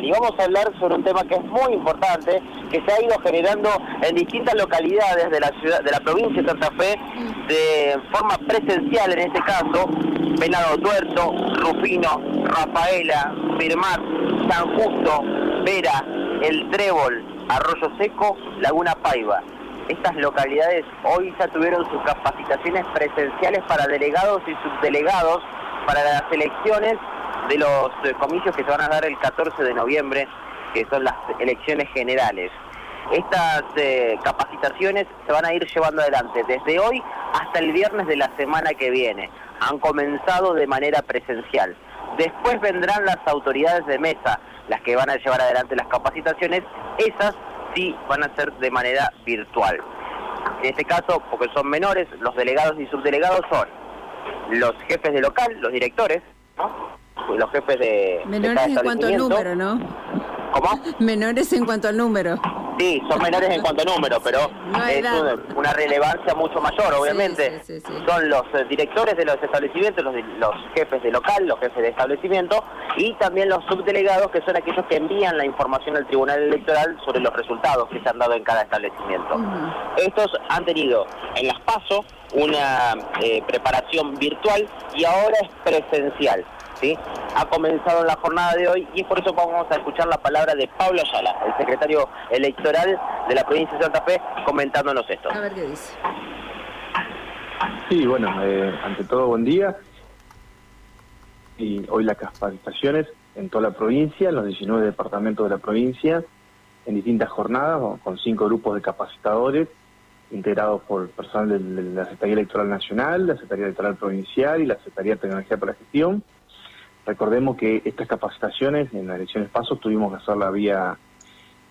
Y vamos a hablar sobre un tema que es muy importante, que se ha ido generando en distintas localidades de la ciudad, de la provincia de Santa Fe, de forma presencial en este caso, Venado Tuerto, Rufino, Rafaela, Firmat, San Justo, Vera, El Trébol, Arroyo Seco, Laguna Paiva. Estas localidades hoy ya tuvieron sus capacitaciones presenciales para delegados y subdelegados para las elecciones de los eh, comicios que se van a dar el 14 de noviembre, que son las elecciones generales. Estas eh, capacitaciones se van a ir llevando adelante desde hoy hasta el viernes de la semana que viene. Han comenzado de manera presencial. Después vendrán las autoridades de mesa, las que van a llevar adelante las capacitaciones. Esas sí van a ser de manera virtual. En este caso, porque son menores, los delegados y subdelegados son los jefes de local, los directores, los jefes de... Menores en cuanto al número, ¿no? ¿Cómo? Menores en cuanto al número. Sí, son menores en cuanto a número, pero es una, relevancia mucho mayor, obviamente. son los eh, directores de los establecimientos, los, los, jefes de local, los jefes de establecimiento y también los subdelegados, que son aquellos que envían la información al Tribunal Electoral sobre los resultados que se han dado en cada establecimiento. Estos han tenido en las PASO una eh, preparación virtual y ahora es presencial. Ha comenzado la jornada de hoy y es por eso vamos a escuchar la palabra de Pablo Ayala, el secretario electoral de la provincia de Santa Fe, comentándonos esto. A ver qué dice. Sí, bueno, eh, ante todo, buen día. Y hoy las capacitaciones en toda la provincia, en los 19 departamentos de la provincia, en distintas jornadas, con cinco grupos de capacitadores, integrados por personal de la Secretaría Electoral Nacional, la Secretaría Electoral Provincial y la Secretaría de Tecnología para la Gestión Recordemos que estas capacitaciones en las elecciones pasos tuvimos que hacerla vía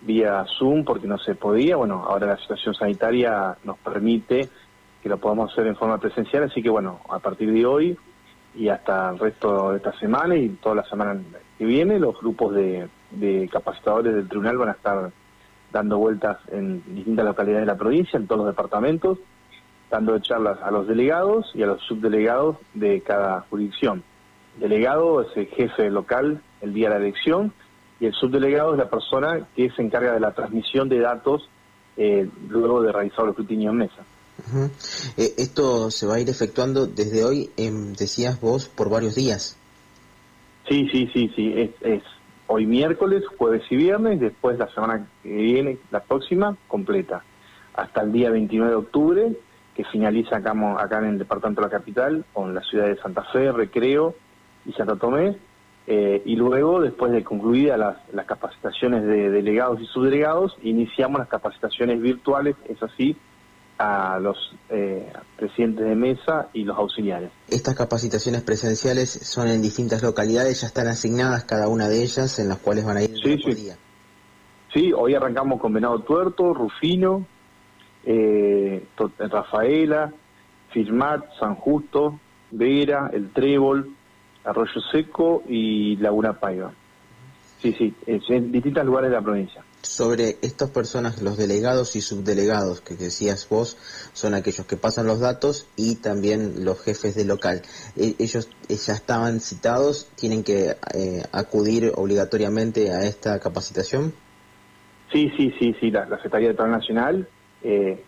vía Zoom porque no se podía. Bueno, ahora la situación sanitaria nos permite que lo podamos hacer en forma presencial, así que bueno, a partir de hoy y hasta el resto de esta semana y toda la semana que viene, los grupos de, de capacitadores del tribunal van a estar dando vueltas en distintas localidades de la provincia, en todos los departamentos, dando charlas a los delegados y a los subdelegados de cada jurisdicción delegado es el jefe local el día de la elección y el subdelegado es la persona que se encarga de la transmisión de datos eh, luego de realizar el escrutinio en mesa. Eh, esto se va a ir efectuando desde hoy, decías vos, por varios días. Sí, sí, sí, sí. Es, es, hoy miércoles, jueves y viernes, después la semana que viene, la próxima, completa. Hasta el día 29 de octubre, que finaliza acá, acá en el departamento de la capital, con la ciudad de Santa Fe, Recreo, y Santa Tomé, eh, y luego, después de concluidas las, capacitaciones de delegados y subdelegados, iniciamos las capacitaciones virtuales, es así, a los eh, presidentes de mesa y los auxiliares. Estas capacitaciones presenciales son en distintas localidades, ya están asignadas cada una de ellas, en las cuales van a ir sí, sí. día. Sí, hoy arrancamos con Venado Tuerto, Rufino, eh, Rafaela, Firmat, San Justo, Vera, El Trébol, Arroyo Seco y Laguna Paiva. Sí, sí, en distintos lugares de la provincia. Sobre estas personas, los delegados y subdelegados que decías vos, son aquellos que pasan los datos y también los jefes de local. E, ¿Ellos ya estaban citados? ¿Tienen que eh, acudir obligatoriamente a esta capacitación? Sí, sí, sí, sí, la, Secretaría de Plan Nacional, eh,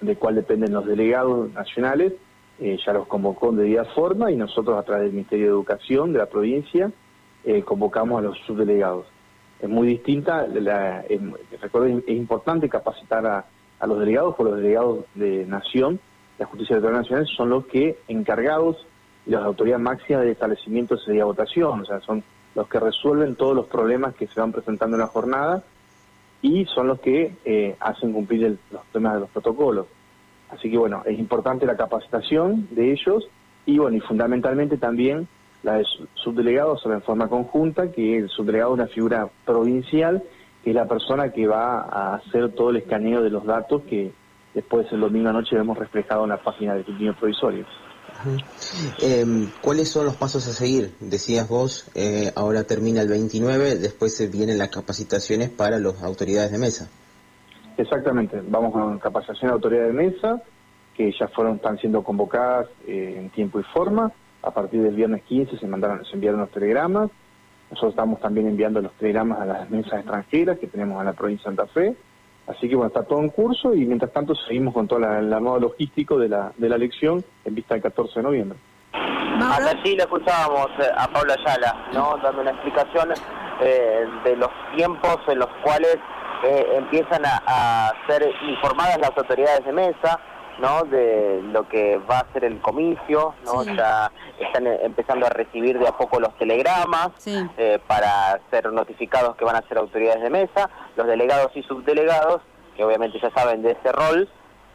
de cual dependen los delegados nacionales, eh, ya los convocó de día forma y nosotros a través del Ministerio de Educación de la provincia eh, convocamos a los subdelegados. Es muy distinta, la, es, es importante capacitar a, los delegados, porque los delegados de Nación, la Justicia Electoral Nacional, son los que encargados y las autoridades máximas del establecimiento de votación, o sea, son los que resuelven todos los problemas que se van presentando en la jornada y son los que eh, hacen cumplir los temas de los protocolos. Así que bueno, es importante la capacitación de ellos y bueno, y fundamentalmente también la de subdelegados en forma conjunta, que el subdelegado es una figura provincial, que es la persona que va a hacer todo el escaneo de los datos que después el domingo anoche vemos reflejado en la página de escrutinio provisorio. Em, ¿Cuáles son los pasos a seguir? Decías vos, eh, ahora termina el 29, después vienen las capacitaciones para las autoridades de mesa. Exactamente, vamos con capacitación de autoridad de mesa, que ya fueron, están siendo convocadas eh, en tiempo y forma. A partir del viernes 15 se mandaron, se enviaron los telegramas. Nosotros estamos también enviando los telegramas a las mesas extranjeras que tenemos en la provincia de Santa Fe. Así que bueno, está todo en curso y mientras tanto seguimos con todo el armado logístico de la, de la elección en vista del 14 de noviembre. Hasta allí le escuchábamos eh, a Paula Ayala, ¿no? dando una explicación eh, de los tiempos en los cuales eh, empiezan a, ser informadas las autoridades de mesa, ¿no? De lo que va a ser el comicio, ¿no? Ya están empezando a recibir de a poco los telegramas para ser notificados que van a ser autoridades de mesa, los delegados y subdelegados, que obviamente ya saben de ese rol,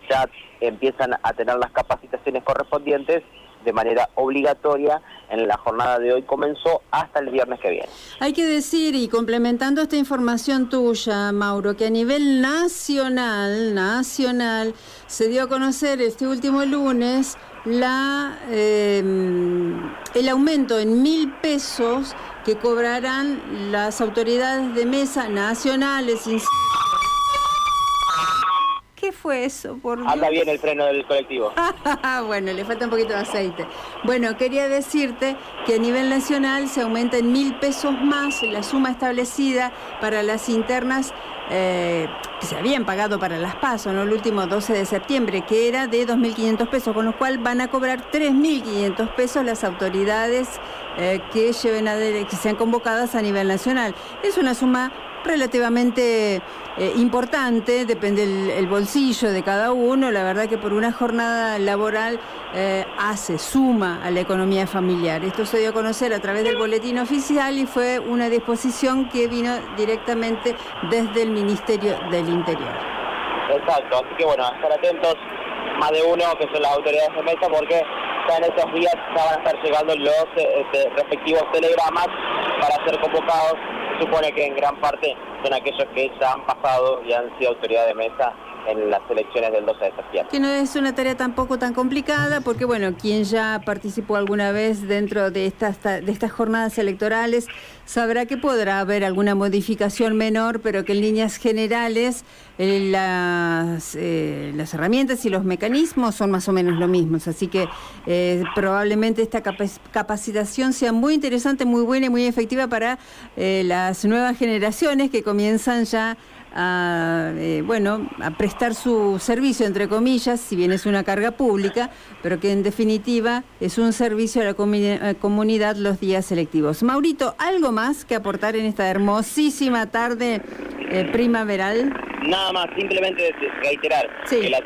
ya empiezan a tener las capacitaciones correspondientes de manera obligatoria en la jornada de hoy comenzó hasta el viernes que viene. Hay que decir, y complementando esta información tuya, Mauro, que a nivel nacional, nacional, se dio a conocer este último lunes la eh, el aumento en mil pesos que cobrarán las autoridades de mesa nacionales, ¿Qué fue eso? Por Anda bien el freno del colectivo. bueno, le falta un poquito de aceite. Bueno, quería decirte que a nivel nacional se aumenta en mil pesos más la suma establecida para las internas eh, que se habían pagado para las PASO, ¿no? el último 12 de septiembre, que era de 2.500 pesos, con lo cual van a cobrar 3.500 pesos las autoridades eh, que, lleven a, que sean convocadas a nivel nacional. Es una suma relativamente eh, importante, depende el, bolsillo de cada uno. La verdad que por una jornada laboral eh, hace, suma a la economía familiar. Esto se dio a conocer a través del boletín oficial y fue una disposición que vino directamente desde el Ministerio del Interior. Exacto, así que bueno, estar atentos, más de uno que son las autoridades de mesa, porque ya en estos días van a estar llegando los este, respectivos telegramas para ser convocados supone que en gran parte son aquellos que ya han pasado y han sido autoridad de mesa en las elecciones del 12 de septiembre. Que no es una tarea tampoco tan complicada, porque bueno, quien ya participó alguna vez dentro de estas, de estas jornadas electorales sabrá que podrá haber alguna modificación menor, pero que en líneas generales eh, las, eh, las herramientas y los mecanismos son más o menos lo mismos. Así que eh, probablemente esta capacitación sea muy interesante, muy buena y muy efectiva para las nuevas generaciones que comienzan ya a, eh, bueno, a prestar su servicio, entre comillas, si bien es una carga pública, pero que en definitiva es un servicio a la comunidad los días selectivos. Maurito, ¿algo más que aportar en esta hermosísima tarde eh, primaveral? Nada más, simplemente reiterar que la